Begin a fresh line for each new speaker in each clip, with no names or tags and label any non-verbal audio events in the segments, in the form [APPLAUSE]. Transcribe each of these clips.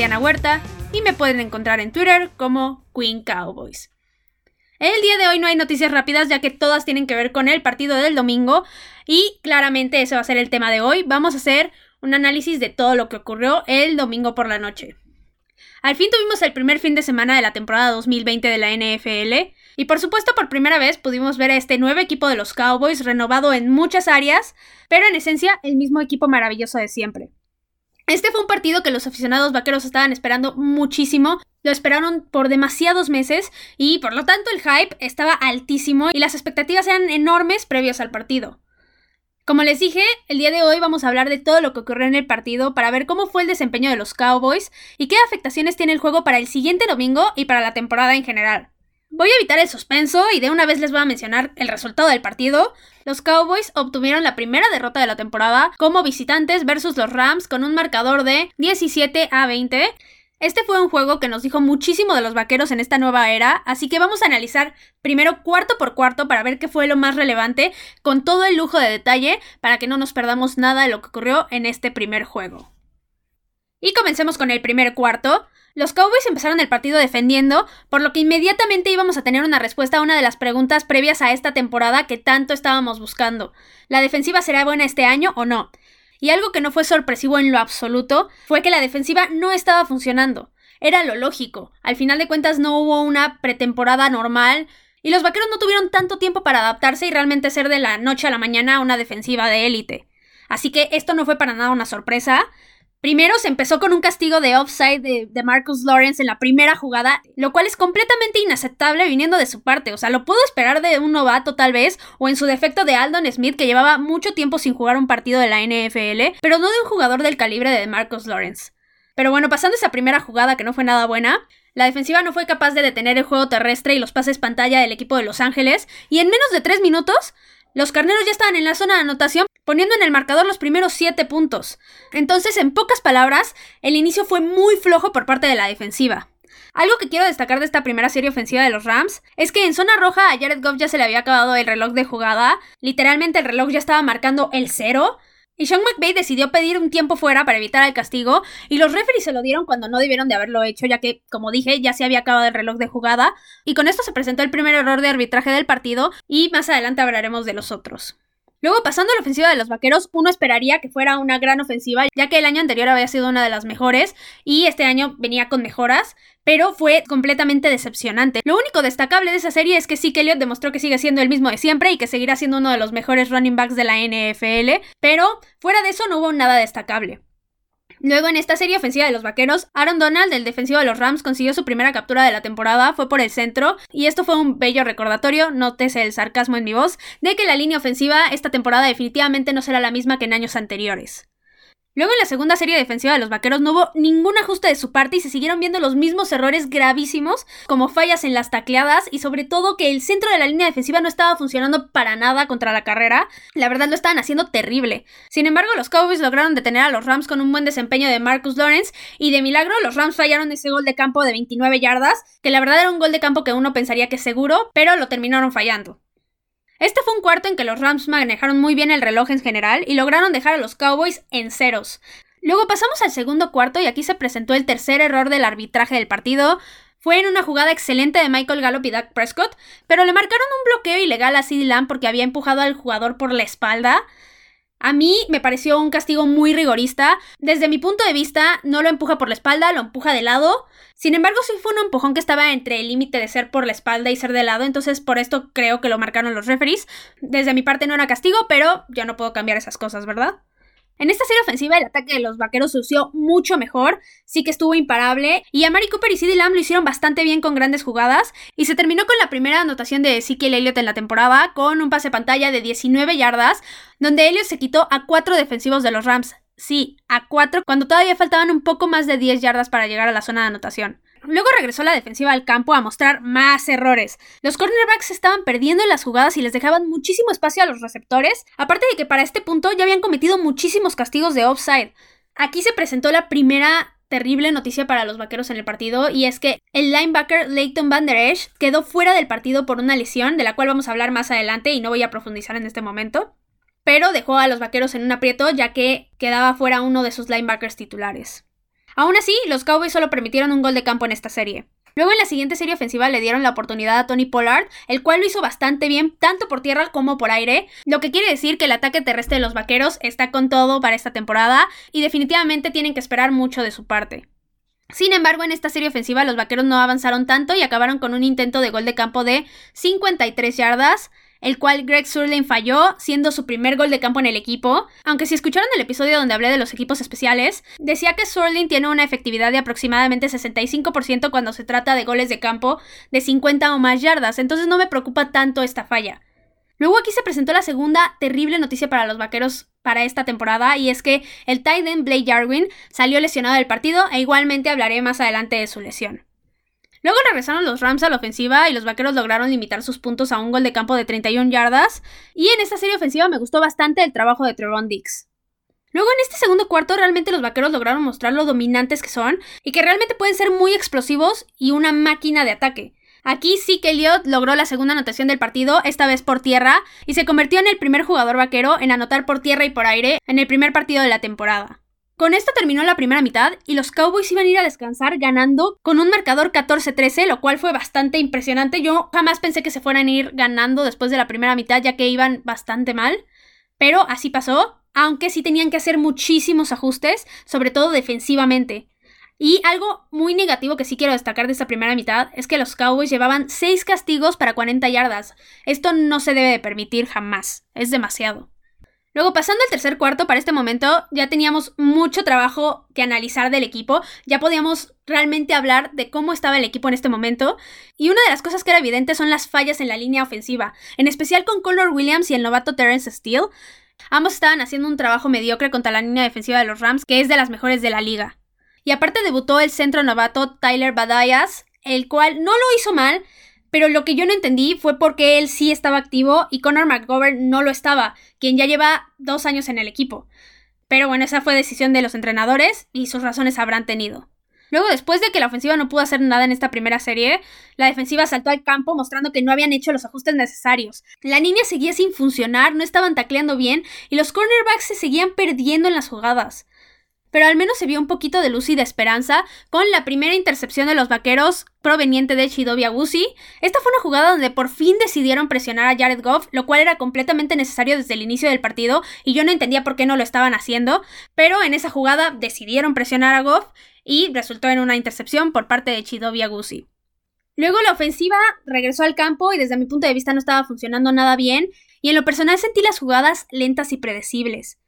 Huerta y me pueden encontrar en Twitter como Queen Cowboys. El día de hoy no hay noticias rápidas ya que todas tienen que ver con el partido del domingo y claramente ese va a ser el tema de hoy. Vamos a hacer un análisis de todo lo que ocurrió el domingo por la noche. Al fin tuvimos el primer fin de semana de la temporada 2020 de la NFL y por supuesto por primera vez pudimos ver a este nuevo equipo de los Cowboys renovado en muchas áreas, pero en esencia el mismo equipo maravilloso de siempre. Este fue un partido que los aficionados vaqueros estaban esperando muchísimo, lo esperaron por demasiados meses y por lo tanto el hype estaba altísimo y las expectativas eran enormes previos al partido. Como les dije, el día de hoy vamos a hablar de todo lo que ocurrió en el partido para ver cómo fue el desempeño de los Cowboys y qué afectaciones tiene el juego para el siguiente domingo y para la temporada en general. Voy a evitar el suspenso y de una vez les voy a mencionar el resultado del partido. Los Cowboys obtuvieron la primera derrota de la temporada como visitantes versus los Rams con un marcador de 17 a 20. Este fue un juego que nos dijo muchísimo de los vaqueros en esta nueva era, así que vamos a analizar primero cuarto por cuarto para ver qué fue lo más relevante, con todo el lujo de detalle, para que no nos perdamos nada de lo que ocurrió en este primer juego. Y comencemos con el primer cuarto. Los Cowboys empezaron el partido defendiendo, por lo que inmediatamente íbamos a tener una respuesta a una de las preguntas previas a esta temporada que tanto estábamos buscando. ¿La defensiva será buena este año o no? Y algo que no fue sorpresivo en lo absoluto fue que la defensiva no estaba funcionando. Era lo lógico. Al final de cuentas no hubo una pretemporada normal y los vaqueros no tuvieron tanto tiempo para adaptarse y realmente ser de la noche a la mañana una defensiva de élite. Así que esto no fue para nada una sorpresa. Primero se empezó con un castigo de offside de, Marcus Lawrence en la primera jugada, lo cual es completamente inaceptable viniendo de su parte. O sea, lo puedo esperar de un novato tal vez, o en su defecto de Aldon Smith, que llevaba mucho tiempo sin jugar un partido de la NFL, pero no de un jugador del calibre de Marcus Lawrence. Pero bueno, pasando esa primera jugada que no fue nada buena, la defensiva no fue capaz de detener el juego terrestre y los pases pantalla del equipo de Los Ángeles, y en menos de tres minutos, los carneros ya estaban en la zona de anotación poniendo en el marcador los primeros 7 puntos. Entonces, en pocas palabras, el inicio fue muy flojo por parte de la defensiva. Algo que quiero destacar de esta primera serie ofensiva de los Rams es que en zona roja a Jared Goff ya se le había acabado el reloj de jugada, literalmente el reloj ya estaba marcando el cero, y Sean McVay decidió pedir un tiempo fuera para evitar el castigo, y los referees se lo dieron cuando no debieron de haberlo hecho, ya que, como dije, ya se había acabado el reloj de jugada, y con esto se presentó el primer error de arbitraje del partido, y más adelante hablaremos de los otros. Luego, pasando a la ofensiva de los vaqueros, uno esperaría que fuera una gran ofensiva, ya que el año anterior había sido una de las mejores y este año venía con mejoras, pero fue completamente decepcionante. Lo único destacable de esa serie es que sí que Elliott demostró que sigue siendo el mismo de siempre y que seguirá siendo uno de los mejores running backs de la NFL, pero fuera de eso no hubo nada destacable. Luego en esta serie ofensiva de los Vaqueros, Aaron Donald, el defensivo de los Rams, consiguió su primera captura de la temporada, fue por el centro, y esto fue un bello recordatorio, nótese el sarcasmo en mi voz, de que la línea ofensiva esta temporada definitivamente no será la misma que en años anteriores. Luego en la segunda serie defensiva de los vaqueros no hubo ningún ajuste de su parte y se siguieron viendo los mismos errores gravísimos, como fallas en las tacleadas y sobre todo que el centro de la línea defensiva no estaba funcionando para nada contra la carrera. La verdad lo estaban haciendo terrible. Sin embargo, los Cowboys lograron detener a los Rams con un buen desempeño de Marcus Lawrence y de milagro los Rams fallaron ese gol de campo de 29 yardas, que la verdad era un gol de campo que uno pensaría que es seguro, pero lo terminaron fallando. Este fue un cuarto en que los Rams manejaron muy bien el reloj en general y lograron dejar a los Cowboys en ceros. Luego pasamos al segundo cuarto y aquí se presentó el tercer error del arbitraje del partido. Fue en una jugada excelente de Michael Gallup y Doug Prescott, pero le marcaron un bloqueo ilegal a CeeDee Lamb porque había empujado al jugador por la espalda. A mí me pareció un castigo muy rigorista. Desde mi punto de vista, no lo empuja por la espalda, lo empuja de lado. Sin embargo, sí fue un empujón que estaba entre el límite de ser por la espalda y ser de lado, entonces por esto creo que lo marcaron los referees. Desde mi parte no era castigo, pero yo no puedo cambiar esas cosas, ¿verdad? En esta serie ofensiva el ataque de los vaqueros lució mucho mejor, sí que estuvo imparable, y a Mary Cooper y CeeDee Lamb lo hicieron bastante bien con grandes jugadas, y se terminó con la primera anotación de Ezekiel Elliott en la temporada, con un pase pantalla de 19 yardas, donde Elliott se quitó a cuatro defensivos de los Rams. Sí, a cuatro, cuando todavía faltaban un poco más de 10 yardas para llegar a la zona de anotación. Luego regresó la defensiva al campo a mostrar más errores. Los cornerbacks estaban perdiendo en las jugadas y les dejaban muchísimo espacio a los receptores, aparte de que para este punto ya habían cometido muchísimos castigos de offside. Aquí se presentó la primera terrible noticia para los vaqueros en el partido y es que el linebacker Leighton Van Der Esch quedó fuera del partido por una lesión de la cual vamos a hablar más adelante y no voy a profundizar en este momento. pero dejó a los vaqueros en un aprieto ya que quedaba fuera uno de sus linebackers titulares. Aún así, los Cowboys solo permitieron un gol de campo en esta serie. Luego en la siguiente serie ofensiva le dieron la oportunidad a Tony Pollard, el cual lo hizo bastante bien tanto por tierra como por aire, lo que quiere decir que el ataque terrestre de los Vaqueros está con todo para esta temporada y definitivamente tienen que esperar mucho de su parte. Sin embargo, en esta serie ofensiva los Vaqueros no avanzaron tanto y acabaron con un intento de gol de campo de 53 yardas, el cual Greg Surlane falló, siendo su primer gol de campo en el equipo. Aunque si escucharon el episodio donde hablé de los equipos especiales, decía que Surlane tiene una efectividad de aproximadamente 65% cuando se trata de goles de campo de 50 o más yardas, entonces no me preocupa tanto esta falla. Luego aquí se presentó la segunda terrible noticia para los vaqueros para esta temporada y es que el tight end Blake Jarwin salió lesionado del partido e igualmente hablaré más adelante de su lesión. Luego regresaron los Rams a la ofensiva y los vaqueros lograron limitar sus puntos a un gol de campo de 31 yardas. Y en esta serie ofensiva me gustó bastante el trabajo de Trevon Dix. Luego en este segundo cuarto realmente los vaqueros lograron mostrar lo dominantes que son y que realmente pueden ser muy explosivos y una máquina de ataque. Aquí sí que Elliott logró la segunda anotación del partido, esta vez por tierra, y se convirtió en el primer jugador vaquero en anotar por tierra y por aire en el primer partido de la temporada. Con esto terminó la primera mitad y los Cowboys iban a ir a descansar ganando con un marcador 14-13, lo cual fue bastante impresionante. Yo jamás pensé que se fueran a ir ganando después de la primera mitad, ya que iban bastante mal. Pero así pasó, aunque sí tenían que hacer muchísimos ajustes, sobre todo defensivamente. Y algo muy negativo que sí quiero destacar de esta primera mitad es que los Cowboys llevaban 6 castigos para 40 yardas. Esto no se debe de permitir jamás, es demasiado. Luego, pasando al tercer cuarto, para este momento ya teníamos mucho trabajo que analizar del equipo, ya podíamos realmente hablar de cómo estaba el equipo en este momento, y una de las cosas que era evidente son las fallas en la línea ofensiva, en especial con Conor Williams y el novato Terrence Steele. Ambos estaban haciendo un trabajo mediocre contra la línea defensiva de los Rams, que es de las mejores de la liga. Y aparte debutó el centro novato Tyler Badayas, el cual no lo hizo mal, pero lo que yo no entendí fue por qué él sí estaba activo y Conor McGovern no lo estaba, quien ya lleva dos años en el equipo. Pero bueno, esa fue decisión de los entrenadores y sus razones habrán tenido. Luego, después de que la ofensiva no pudo hacer nada en esta primera serie, la defensiva saltó al campo mostrando que no habían hecho los ajustes necesarios. La línea seguía sin funcionar, no estaban tacleando bien y los cornerbacks se seguían perdiendo en las jugadas pero al menos se vio un poquito de luz y de esperanza con la primera intercepción de los vaqueros proveniente de Chidobe Agusi. Esta fue una jugada donde por fin decidieron presionar a Jared Goff, lo cual era completamente necesario desde el inicio del partido y yo no entendía por qué no lo estaban haciendo, pero en esa jugada decidieron presionar a Goff y resultó en una intercepción por parte de Chidobe Agusi. Luego la ofensiva regresó al campo y desde mi punto de vista no estaba funcionando nada bien y en lo personal sentí las jugadas lentas y predecibles.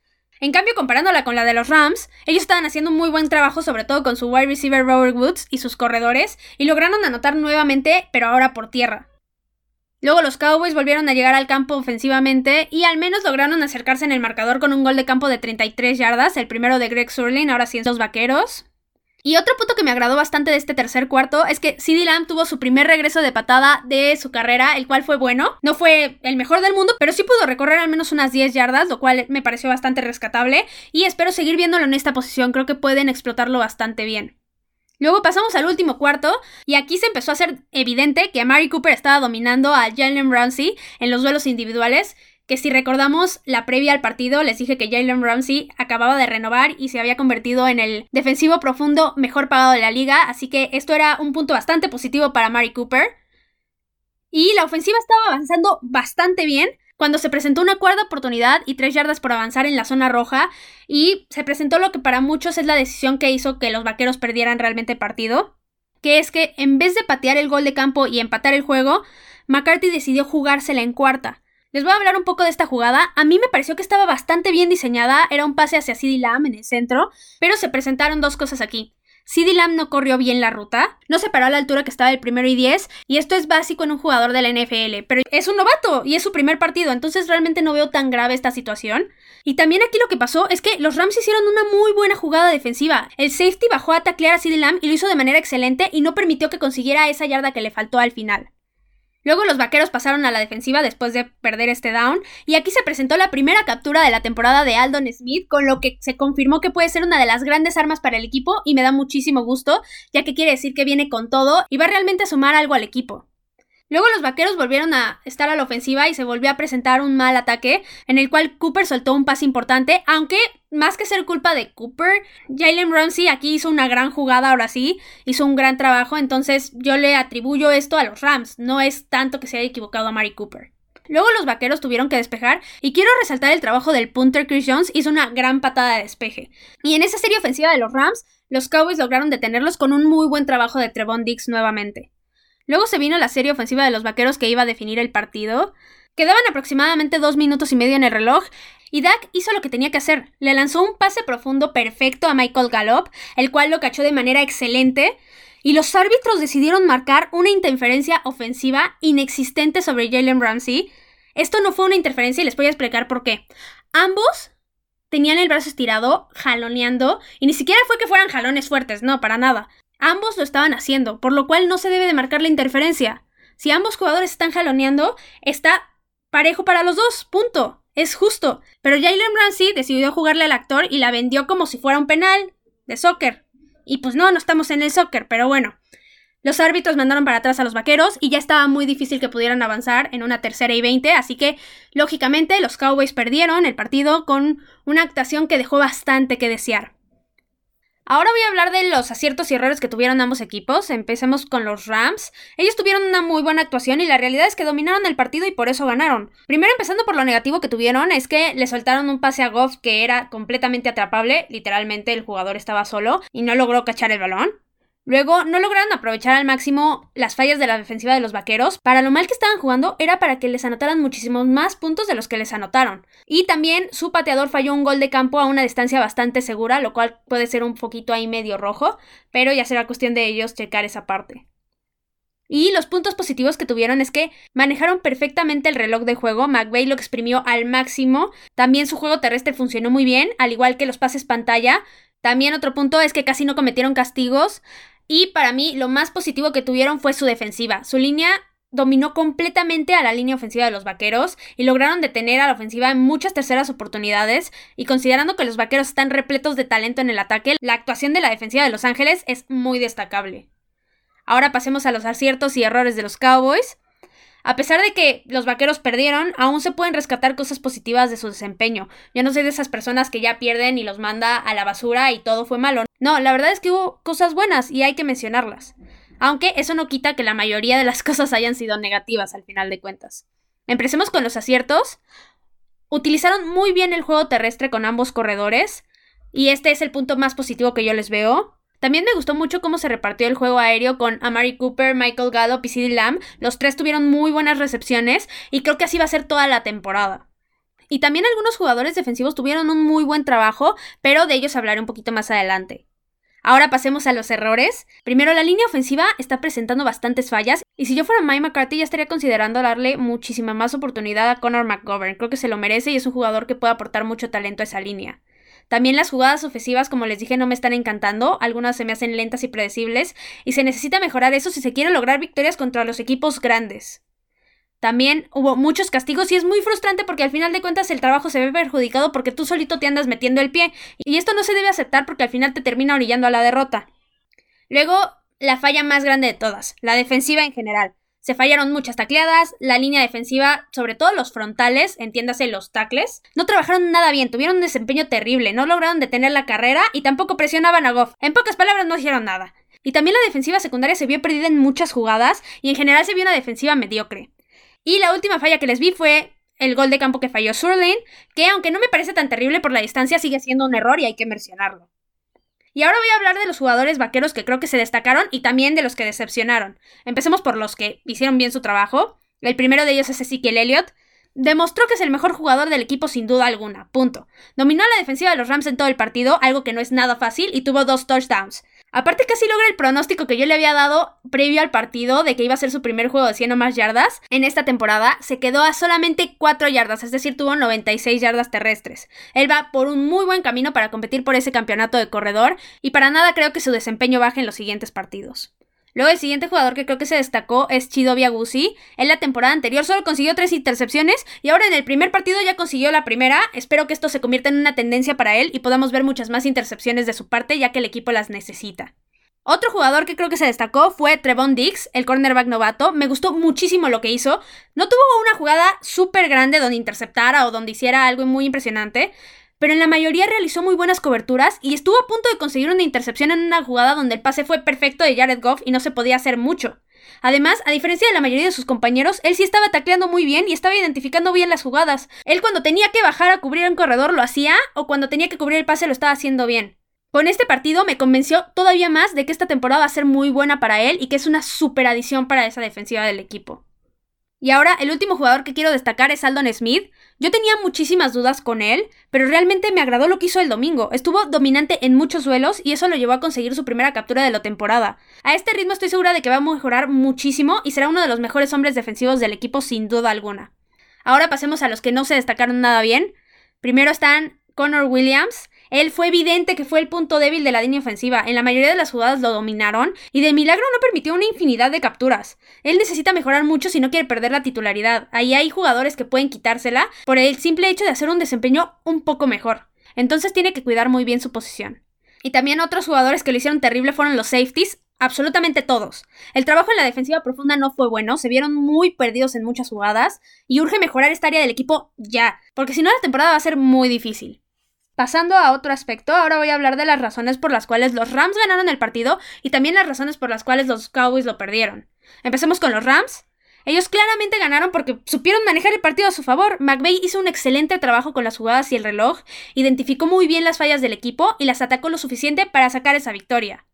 En cambio, comparándola con la de los Rams, ellos estaban haciendo un muy buen trabajo, sobre todo con su wide receiver Robert Woods y sus corredores, y lograron anotar nuevamente, pero ahora por tierra. Luego los Cowboys volvieron a llegar al campo ofensivamente y al menos lograron acercarse en el marcador con un gol de campo de 33 yardas, el primero de Greg Surlin, ahora sí en los vaqueros. Y otro punto que me agradó bastante de este tercer cuarto es que CD Lamb tuvo su primer regreso de patada de su carrera, el cual fue bueno. No fue el mejor del mundo, pero sí pudo recorrer al menos unas 10 yardas, lo cual me pareció bastante rescatable. Y espero seguir viéndolo en esta posición, creo que pueden explotarlo bastante bien. Luego pasamos al último cuarto y aquí se empezó a hacer evidente que Mary Cooper estaba dominando a Jalen Ramsey en los duelos individuales que si recordamos la previa al partido, les dije que Jalen Ramsey acababa de renovar y se había convertido en el defensivo profundo mejor pagado de la liga, así que esto era un punto bastante positivo para Mari Cooper. Y la ofensiva estaba avanzando bastante bien cuando se presentó una cuarta oportunidad y tres yardas por avanzar en la zona roja y se presentó lo que para muchos es la decisión que hizo que los vaqueros perdieran realmente el partido, que es que en vez de patear el gol de campo y empatar el juego, McCarthy decidió jugársela en cuarta. Les voy a hablar un poco de esta jugada. A mí me pareció que estaba bastante bien diseñada. Era un pase hacia CD Lamb en el centro. Pero se presentaron dos cosas aquí. CD Lamb no corrió bien la ruta, no se paró a la altura que estaba el primero y 10, y esto es básico en un jugador de la NFL, pero es un novato y es su primer partido, entonces realmente no veo tan grave esta situación. Y también aquí lo que pasó es que los Rams hicieron una muy buena jugada defensiva. El safety bajó a taclear a CD Lamb y lo hizo de manera excelente y no permitió que consiguiera esa yarda que le faltó al final. Luego los vaqueros pasaron a la defensiva después de perder este down, y aquí se presentó la primera captura de la temporada de Aldon Smith, con lo que se confirmó que puede ser una de las grandes armas para el equipo, y me da muchísimo gusto, ya que quiere decir que viene con todo y va realmente a sumar algo al equipo. Luego los vaqueros volvieron a estar a la ofensiva y se volvió a presentar un mal ataque en el cual Cooper soltó un pase importante, aunque más que ser culpa de Cooper, Jalen Ramsey aquí hizo una gran jugada, ahora sí, hizo un gran trabajo, entonces yo le atribuyo esto a los Rams, no es tanto que se haya equivocado a Mari Cooper. Luego los vaqueros tuvieron que despejar y quiero resaltar el trabajo del punter Chris Jones, hizo una gran patada de despeje. Y en esa serie ofensiva de los Rams, los Cowboys lograron detenerlos con un muy buen trabajo de Trevon Dix nuevamente. Luego se vino la serie ofensiva de los vaqueros que iba a definir el partido. Quedaban aproximadamente dos minutos y medio en el reloj y Dak hizo lo que tenía que hacer. Le lanzó un pase profundo perfecto a Michael Gallup, el cual lo cachó de manera excelente. Y los árbitros decidieron marcar una interferencia ofensiva inexistente sobre Jalen Ramsey. Esto no fue una interferencia y les voy a explicar por qué. Ambos tenían el brazo estirado, jaloneando, y ni siquiera fue que fueran jalones fuertes, no, para nada. Ambos lo estaban haciendo, por lo cual no se debe de marcar la interferencia. Si ambos jugadores están jaloneando, está parejo para los dos, punto. Es justo. Pero Jalen Ramsey decidió jugarle al actor y la vendió como si fuera un penal de soccer. Y pues no, no estamos en el soccer, pero bueno. Los árbitros mandaron para atrás a los vaqueros y ya estaba muy difícil que pudieran avanzar en una tercera y veinte, así que lógicamente los Cowboys perdieron el partido con una actuación que dejó bastante que desear. Ahora voy a hablar de los aciertos y errores que tuvieron ambos equipos. Empecemos con los Rams. Ellos tuvieron una muy buena actuación y la realidad es que dominaron el partido y por eso ganaron. Primero empezando por lo negativo que tuvieron es que le soltaron un pase a Goff que era completamente atrapable, literalmente el jugador estaba solo y no logró cachar el balón. Luego, no lograron aprovechar al máximo las fallas de la defensiva de los vaqueros. Para lo mal que estaban jugando, era para que les anotaran muchísimos más puntos de los que les anotaron. Y también su pateador falló un gol de campo a una distancia bastante segura, lo cual puede ser un poquito ahí medio rojo, pero ya será cuestión de ellos checar esa parte. Y los puntos positivos que tuvieron es que manejaron perfectamente el reloj de juego, McVeigh lo exprimió al máximo, también su juego terrestre funcionó muy bien, al igual que los pases pantalla. También otro punto es que casi no cometieron castigos, y para mí lo más positivo que tuvieron fue su defensiva. Su línea dominó completamente a la línea ofensiva de los Vaqueros y lograron detener a la ofensiva en muchas terceras oportunidades y considerando que los Vaqueros están repletos de talento en el ataque, la actuación de la defensiva de Los Ángeles es muy destacable. Ahora pasemos a los aciertos y errores de los Cowboys. A pesar de que los vaqueros perdieron, aún se pueden rescatar cosas positivas de su desempeño. Yo no soy de esas personas que ya pierden y los manda a la basura y todo fue malo. No, la verdad es que hubo cosas buenas y hay que mencionarlas. Aunque eso no quita que la mayoría de las [LAUGHS] cosas hayan sido negativas al final de cuentas. Empecemos con los aciertos. Utilizaron muy bien el juego terrestre con ambos corredores. Y este es el punto más positivo que yo les veo. También me gustó mucho cómo se repartió el juego aéreo con Amari Cooper, Michael Gallup y CeeDee Lamb. Los tres tuvieron muy buenas recepciones y creo que así va a ser toda la temporada. Y también algunos jugadores defensivos tuvieron un muy buen trabajo, pero de ellos hablaré un poquito más adelante. Ahora pasemos a los errores. Primero, la línea ofensiva está presentando bastantes fallas y si yo fuera Mike McCarthy ya estaría considerando darle muchísima más oportunidad a Connor McGovern. Creo que se lo merece y es un jugador que puede aportar mucho talento a esa línea. También las jugadas ofensivas, como les dije, no me están encantando. Algunas se me hacen lentas y predecibles. Y se necesita mejorar eso si se quiere lograr victorias contra los equipos grandes. También hubo muchos castigos y es muy frustrante porque al final de cuentas el trabajo se ve perjudicado porque tú solito te andas metiendo el pie. Y esto no se debe aceptar porque al final te termina orillando a la derrota. Luego, la falla más grande de todas, la defensiva en general. Se fallaron muchas tacleadas, la línea defensiva, sobre todo los frontales, entiéndase los tacles, no trabajaron nada bien, tuvieron un desempeño terrible, no lograron detener la carrera y tampoco presionaban a Goff. En pocas palabras no hicieron nada. Y también la defensiva secundaria se vio perdida en muchas jugadas y en general se vio una defensiva mediocre. Y la última falla que les vi fue el gol de campo que falló Surlin, que aunque no me parece tan terrible por la distancia, sigue siendo un error y hay que mencionarlo. Y ahora voy a hablar de los jugadores vaqueros que creo que se destacaron y también de los que decepcionaron. Empecemos por los que hicieron bien su trabajo. El primero de ellos es Ezekiel Elliott. Demostró que es el mejor jugador del equipo sin duda alguna. Punto. Dominó la defensiva de los Rams en todo el partido, algo que no es nada fácil, y tuvo dos touchdowns. Aparte casi logra el pronóstico que yo le había dado previo al partido de que iba a ser su primer juego de 100 o más yardas. En esta temporada se quedó a solamente 4 yardas, es decir, tuvo 96 yardas terrestres. Él va por un muy buen camino para competir por ese campeonato de corredor y para nada creo que su desempeño baje en los siguientes partidos. Luego el siguiente jugador que creo que se destacó es Chido Biagusi. En la temporada anterior solo consiguió tres intercepciones y ahora en el primer partido ya consiguió la primera. Espero que esto se convierta en una tendencia para él y podamos ver muchas más intercepciones de su parte ya que el equipo las necesita. Otro jugador que creo que se destacó fue Trevon Dix, el cornerback novato. Me gustó muchísimo lo que hizo. No tuvo una jugada súper grande donde interceptara o donde hiciera algo muy impresionante, pero en la mayoría realizó muy buenas coberturas y estuvo a punto de conseguir una intercepción en una jugada donde el pase fue perfecto de Jared Goff y no se podía hacer mucho. Además, a diferencia de la mayoría de sus compañeros, él sí estaba tacleando muy bien y estaba identificando bien las jugadas. Él cuando tenía que bajar a cubrir un corredor lo hacía o cuando tenía que cubrir el pase lo estaba haciendo bien. Con este partido me convenció todavía más de que esta temporada va a ser muy buena para él y que es una super adición para esa defensiva del equipo. Y ahora, el último jugador que quiero destacar es Aldon Smith. Yo tenía muchísimas dudas con él, pero realmente me agradó lo que hizo el domingo. Estuvo dominante en muchos duelos y eso lo llevó a conseguir su primera captura de la temporada. A este ritmo estoy segura de que va a mejorar muchísimo y será uno de los mejores hombres defensivos del equipo sin duda alguna. Ahora pasemos a los que no se destacaron nada bien. Primero están Connor Williams. Él fue evidente que fue el punto débil de la línea ofensiva. En la mayoría de las jugadas lo dominaron y de milagro no permitió una infinidad de capturas. Él necesita mejorar mucho si no quiere perder la titularidad. Ahí hay jugadores que pueden quitársela por el simple hecho de hacer un desempeño un poco mejor. Entonces tiene que cuidar muy bien su posición. Y también otros jugadores que lo hicieron terrible fueron los safeties, absolutamente todos. El trabajo en la defensiva profunda no fue bueno, se vieron muy perdidos en muchas jugadas y urge mejorar esta área del equipo ya, porque si no la temporada va a ser muy difícil. Pasando a otro aspecto, ahora voy a hablar de las razones por las cuales los Rams ganaron el partido y también las razones por las cuales los Cowboys lo perdieron. Empecemos con los Rams. Ellos claramente ganaron porque supieron manejar el partido a su favor. McVeigh hizo un excelente trabajo con las jugadas y el reloj, identificó muy bien las fallas del equipo y las atacó lo suficiente para sacar esa victoria.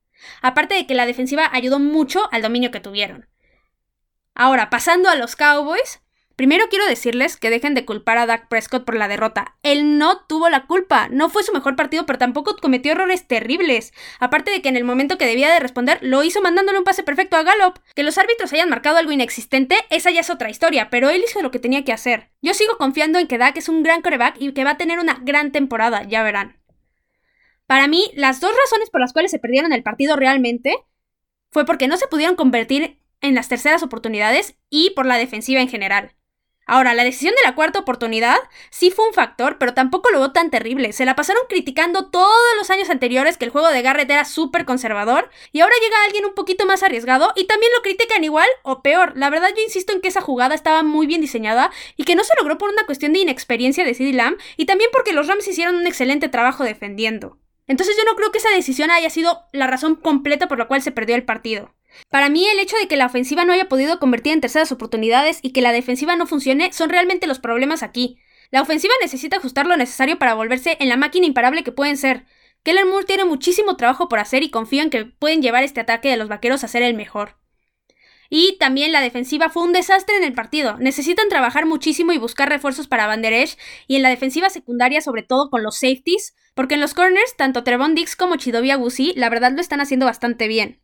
Aparte de que la defensiva ayudó mucho al dominio que tuvieron. Ahora, pasando a los Cowboys, Primero quiero decirles que dejen de culpar a Dak Prescott por la derrota. Él no tuvo la culpa, no fue su mejor partido, pero tampoco cometió errores terribles. Aparte de que en el momento que debía de responder, lo hizo mandándole un pase perfecto a Gallup. Que los árbitros hayan marcado algo inexistente, esa ya es otra historia, pero él hizo lo que tenía que hacer. Yo sigo confiando en que Dak es un gran coreback y que va a tener una gran temporada, ya verán. Para mí, las dos razones por las cuales se perdieron el partido realmente fue porque no se pudieron convertir en las terceras oportunidades y por la defensiva en general. Ahora, la decisión de la cuarta oportunidad sí fue un factor, pero tampoco lo veo tan terrible. Se la pasaron criticando todos los años anteriores que el juego de Garrett era súper conservador, y ahora llega alguien un poquito más arriesgado y también lo critican igual o peor. La verdad yo insisto en que esa jugada estaba muy bien diseñada y que no se logró por una cuestión de inexperiencia de CeeDee Lamb y también porque los Rams hicieron un excelente trabajo defendiendo. Entonces yo no creo que esa decisión haya sido la razón completa por la cual se perdió el partido. Para mí el hecho de que la ofensiva no haya podido convertir en terceras oportunidades y que la defensiva no funcione son realmente los problemas aquí. La ofensiva necesita ajustar lo necesario para volverse en la máquina imparable que pueden ser. Keller Moore tiene muchísimo trabajo por hacer y confío en que pueden llevar este ataque de los vaqueros a ser el mejor. Y también la defensiva fue un desastre en el partido. Necesitan trabajar muchísimo y buscar refuerzos para Banderesh y en la defensiva secundaria, sobre todo con los safeties, porque en los corners, tanto Trevon Dix como Chidobi Agusi, la verdad lo están haciendo bastante bien.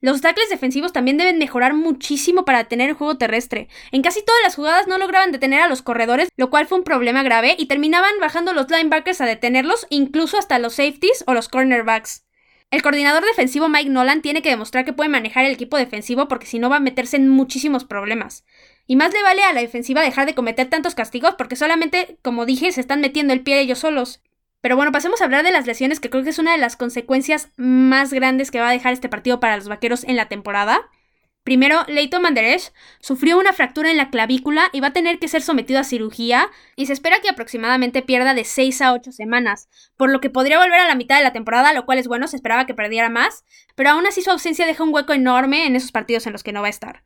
Los tackles defensivos también deben mejorar muchísimo para detener el juego terrestre. En casi todas las jugadas no lograban detener a los corredores, lo cual fue un problema grave, y terminaban bajando los linebackers a detenerlos, incluso hasta los safeties o los cornerbacks. El coordinador defensivo Mike Nolan tiene que demostrar que puede manejar el equipo defensivo porque si no va a meterse en muchísimos problemas. Y más le vale a la defensiva dejar de cometer tantos castigos porque solamente, como dije, se están metiendo el pie ellos solos. Pero bueno, pasemos a hablar de las lesiones, que creo que es una de las consecuencias más grandes que va a dejar este partido para los vaqueros en la temporada. Primero, Leighton Manderesh sufrió una fractura en la clavícula y va a tener que ser sometido a cirugía y se espera que aproximadamente pierda de 6 a 8 semanas, por lo que podría volver a la mitad de la temporada, lo cual es bueno, se esperaba que perdiera más, pero aún así su ausencia deja un hueco enorme en esos partidos en los que no va a estar.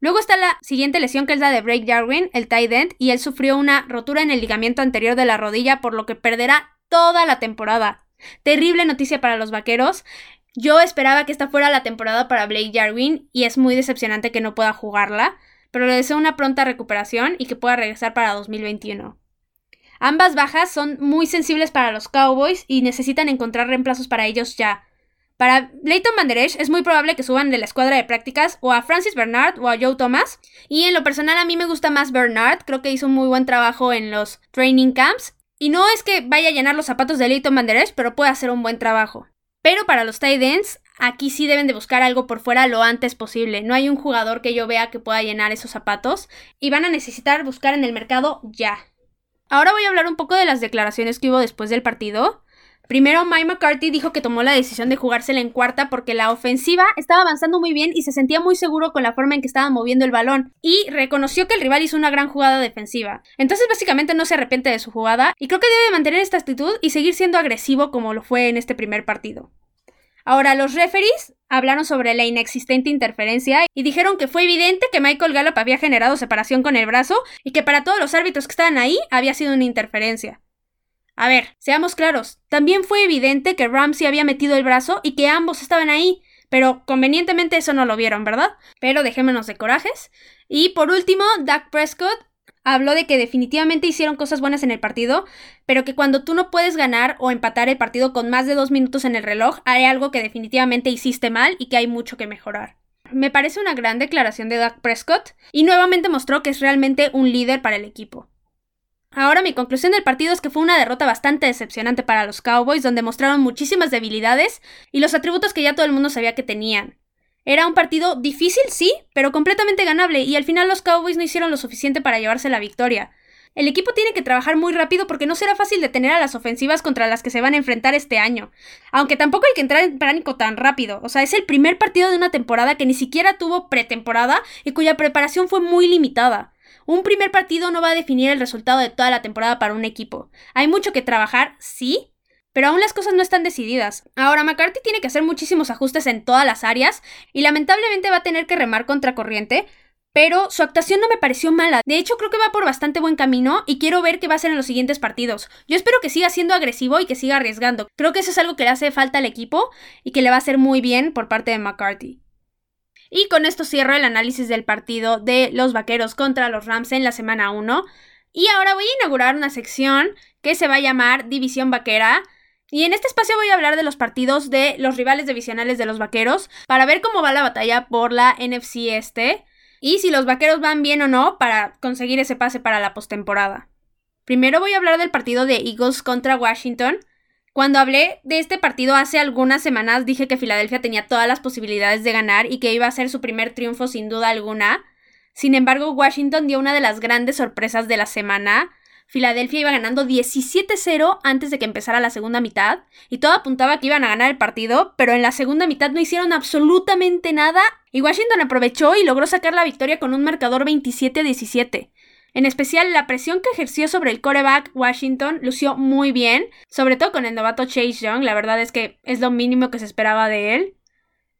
Luego está la siguiente lesión que es la de Blake Jarwin, el tight end, y él sufrió una rotura en el ligamento anterior de la rodilla, por lo que perderá toda la temporada. Terrible noticia para los vaqueros. Yo esperaba que esta fuera la temporada para Blake Jarwin y es muy decepcionante que no pueda jugarla, pero le deseo una pronta recuperación y que pueda regresar para 2021. Ambas bajas son muy sensibles para los Cowboys y necesitan encontrar reemplazos para ellos ya. Para Leighton Manderesh es muy probable que suban de la escuadra de prácticas o a Francis Bernard o a Joe Thomas. Y en lo personal a mí me gusta más Bernard, creo que hizo un muy buen trabajo en los training camps y no es que vaya a llenar los zapatos de Leighton Manderech, pero puede hacer un buen trabajo. Pero para los tight ends, aquí sí deben de buscar algo por fuera lo antes posible. No hay un jugador que yo vea que pueda llenar esos zapatos y van a necesitar buscar en el mercado ya. Ahora voy a hablar un poco de las declaraciones que hubo después del partido. Primero, Mike McCarthy dijo que tomó la decisión de jugársela en cuarta porque la ofensiva estaba avanzando muy bien y se sentía muy seguro con la forma en que estaban moviendo el balón y reconoció que el rival hizo una gran jugada defensiva. Entonces, básicamente no se arrepiente de su jugada y creo que debe mantener esta actitud y seguir siendo agresivo como lo fue en este primer partido. Ahora, los referees hablaron sobre la inexistente interferencia y dijeron que fue evidente que Michael Gallup había generado separación con el brazo y que para todos los árbitros que estaban ahí había sido una interferencia. A ver, seamos claros, también fue evidente que Ramsey había metido el brazo y que ambos estaban ahí, pero convenientemente eso no lo vieron, ¿verdad? Pero dejémonos de corajes. Y por último, Doug Prescott habló de que definitivamente hicieron cosas buenas en el partido, pero que cuando tú no puedes ganar o empatar el partido con más de dos minutos en el reloj, hay algo que definitivamente hiciste mal y que hay mucho que mejorar. Me parece una gran declaración de Doug Prescott y nuevamente mostró que es realmente un líder para el equipo. Ahora mi conclusión del partido es que fue una derrota bastante decepcionante para los Cowboys, donde mostraron muchísimas debilidades y los atributos que ya todo el mundo sabía que tenían. Era un partido difícil, sí, pero completamente ganable, y al final los Cowboys no hicieron lo suficiente para llevarse la victoria. El equipo tiene que trabajar muy rápido porque no será fácil detener a las ofensivas contra las que se van a enfrentar este año. Aunque tampoco hay que entrar en pánico tan rápido. O sea, es el primer partido de una temporada que ni siquiera tuvo pretemporada y cuya preparación fue muy limitada. Un primer partido no va a definir el resultado de toda la temporada para un equipo. Hay mucho que trabajar, sí, pero aún las cosas no están decididas. Ahora, McCarthy tiene que hacer muchísimos ajustes en todas las áreas y lamentablemente va a tener que remar contra corriente, pero su actuación no me pareció mala. De hecho, creo que va por bastante buen camino y quiero ver qué va a hacer en los siguientes partidos. Yo espero que siga siendo agresivo y que siga arriesgando. Creo que eso es algo que le hace falta al equipo y que le va a hacer muy bien por parte de McCarthy. Y con esto cierro el análisis del partido de los Vaqueros contra los Rams en la semana 1. Y ahora voy a inaugurar una sección que se va a llamar División Vaquera. Y en este espacio voy a hablar de los partidos de los rivales divisionales de los Vaqueros para ver cómo va la batalla por la NFC este y si los Vaqueros van bien o no para conseguir ese pase para la postemporada. Primero voy a hablar del partido de Eagles contra Washington, cuando hablé de este partido hace algunas semanas dije que Filadelfia tenía todas las posibilidades de ganar y que iba a ser su primer triunfo sin duda alguna. Sin embargo, Washington dio una de las grandes sorpresas de la semana. Filadelfia iba ganando 17-0 antes de que empezara la segunda mitad y todo apuntaba que iban a ganar el partido, pero en la segunda mitad no hicieron absolutamente nada y Washington aprovechó y logró sacar la victoria con un marcador 27-17. En especial, la presión que ejerció sobre el coreback Washington lució muy bien, sobre todo con el novato Chase Young, la verdad es que es lo mínimo que se esperaba de él.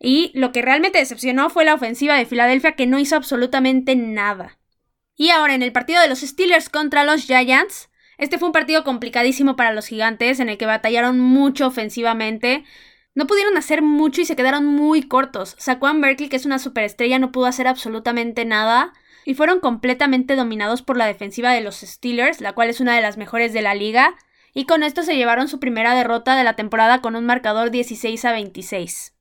Y lo que realmente decepcionó fue la ofensiva de Filadelfia que no hizo absolutamente nada. Y ahora en el partido de los Steelers contra los Giants, este fue un partido complicadísimo para los gigantes en el que batallaron mucho ofensivamente. No pudieron hacer mucho y se quedaron muy cortos. Saquon Berkeley, que es una superestrella, no pudo hacer absolutamente nada y fueron completamente dominados por la defensiva de los Steelers, la cual es una de las mejores de la liga, y con esto se llevaron su primera derrota de la temporada con un marcador 16 a 26.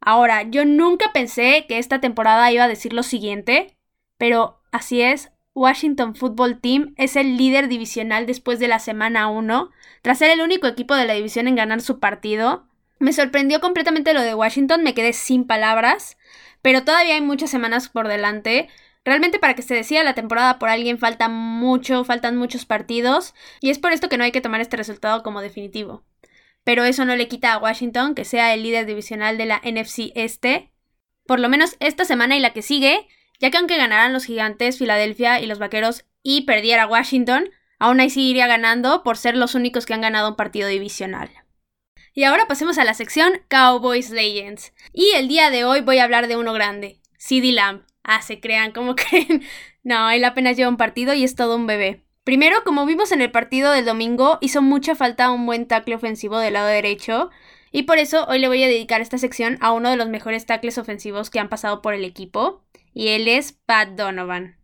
Ahora, yo nunca pensé que esta temporada iba a decir lo siguiente, pero así es, Washington Football Team es el líder divisional después de la semana 1, tras ser el único equipo de la división en ganar su partido. Me sorprendió completamente lo de Washington, me quedé sin palabras pero todavía hay muchas semanas por delante. Realmente para que se decida la temporada por alguien falta mucho, faltan muchos partidos y es por esto que no hay que tomar este resultado como definitivo. Pero eso no le quita a Washington que sea el líder divisional de la NFC Este, por lo menos esta semana y la que sigue, ya que aunque ganaran los gigantes, Filadelfia y los vaqueros y perdiera Washington, aún así iría ganando por ser los únicos que han ganado un partido divisional. Y ahora pasemos a la sección Cowboys Legends. Y el día de hoy voy a hablar de uno grande, CD Lamb. Ah, se crean, ¿cómo [LAUGHS] creen? No, él apenas lleva un partido y es todo un bebé. Primero, como vimos en el partido del domingo, hizo mucha falta un buen tackle ofensivo del lado derecho. Y por eso hoy le voy a dedicar esta sección a uno de los mejores tackles ofensivos que han pasado por el equipo. Y él es Pat Donovan.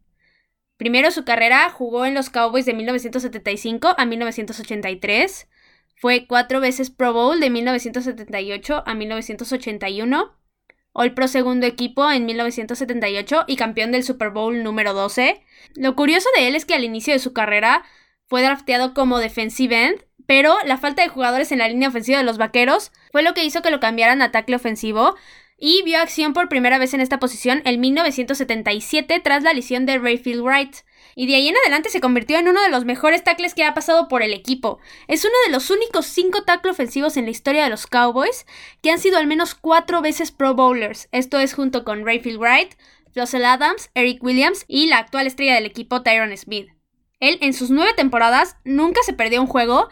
Primero su carrera jugó en los Cowboys de 1975 a 1983. Fue cuatro veces Pro Bowl de 1978 a 1981, All Pro segundo equipo en 1978 y campeón del Super Bowl número 12. Lo curioso de él es que al inicio de su carrera fue drafteado como defensive end, pero la falta de jugadores en la línea ofensiva de los Vaqueros fue lo que hizo que lo cambiaran a tackle ofensivo y vio acción por primera vez en esta posición en 1977 tras la lesión de Rayfield Wright. Y de ahí en adelante se convirtió en uno de los mejores tackles que ha pasado por el equipo. Es uno de los únicos cinco tackles ofensivos en la historia de los Cowboys que han sido al menos cuatro veces Pro Bowlers. Esto es junto con Rayfield Wright, Russell Adams, Eric Williams y la actual estrella del equipo Tyron Smith. Él en sus nueve temporadas nunca se perdió un juego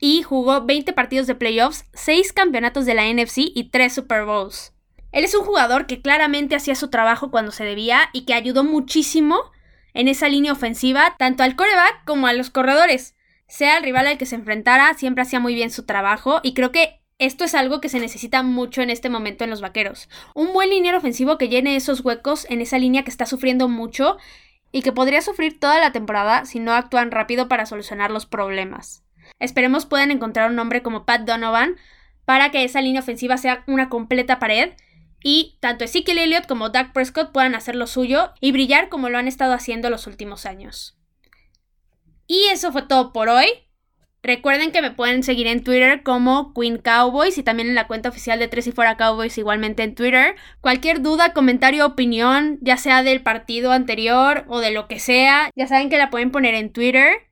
y jugó 20 partidos de playoffs, 6 campeonatos de la NFC y 3 Super Bowls. Él es un jugador que claramente hacía su trabajo cuando se debía y que ayudó muchísimo en esa línea ofensiva, tanto al coreback como a los corredores. Sea el rival al que se enfrentara, siempre hacía muy bien su trabajo y creo que esto es algo que se necesita mucho en este momento en los vaqueros. Un buen liniero ofensivo que llene esos huecos en esa línea que está sufriendo mucho y que podría sufrir toda la temporada si no actúan rápido para solucionar los problemas. Esperemos puedan encontrar un hombre como Pat Donovan para que esa línea ofensiva sea una completa pared y tanto Ezekiel Elliott como Doug Prescott puedan hacer lo suyo y brillar como lo han estado haciendo los últimos años. Y eso fue todo por hoy. Recuerden que me pueden seguir en Twitter como Queen Cowboys y también en la cuenta oficial de Tres y Fuera Cowboys igualmente en Twitter. Cualquier duda, comentario, opinión, ya sea del partido anterior o de lo que sea, ya saben que la pueden poner en Twitter.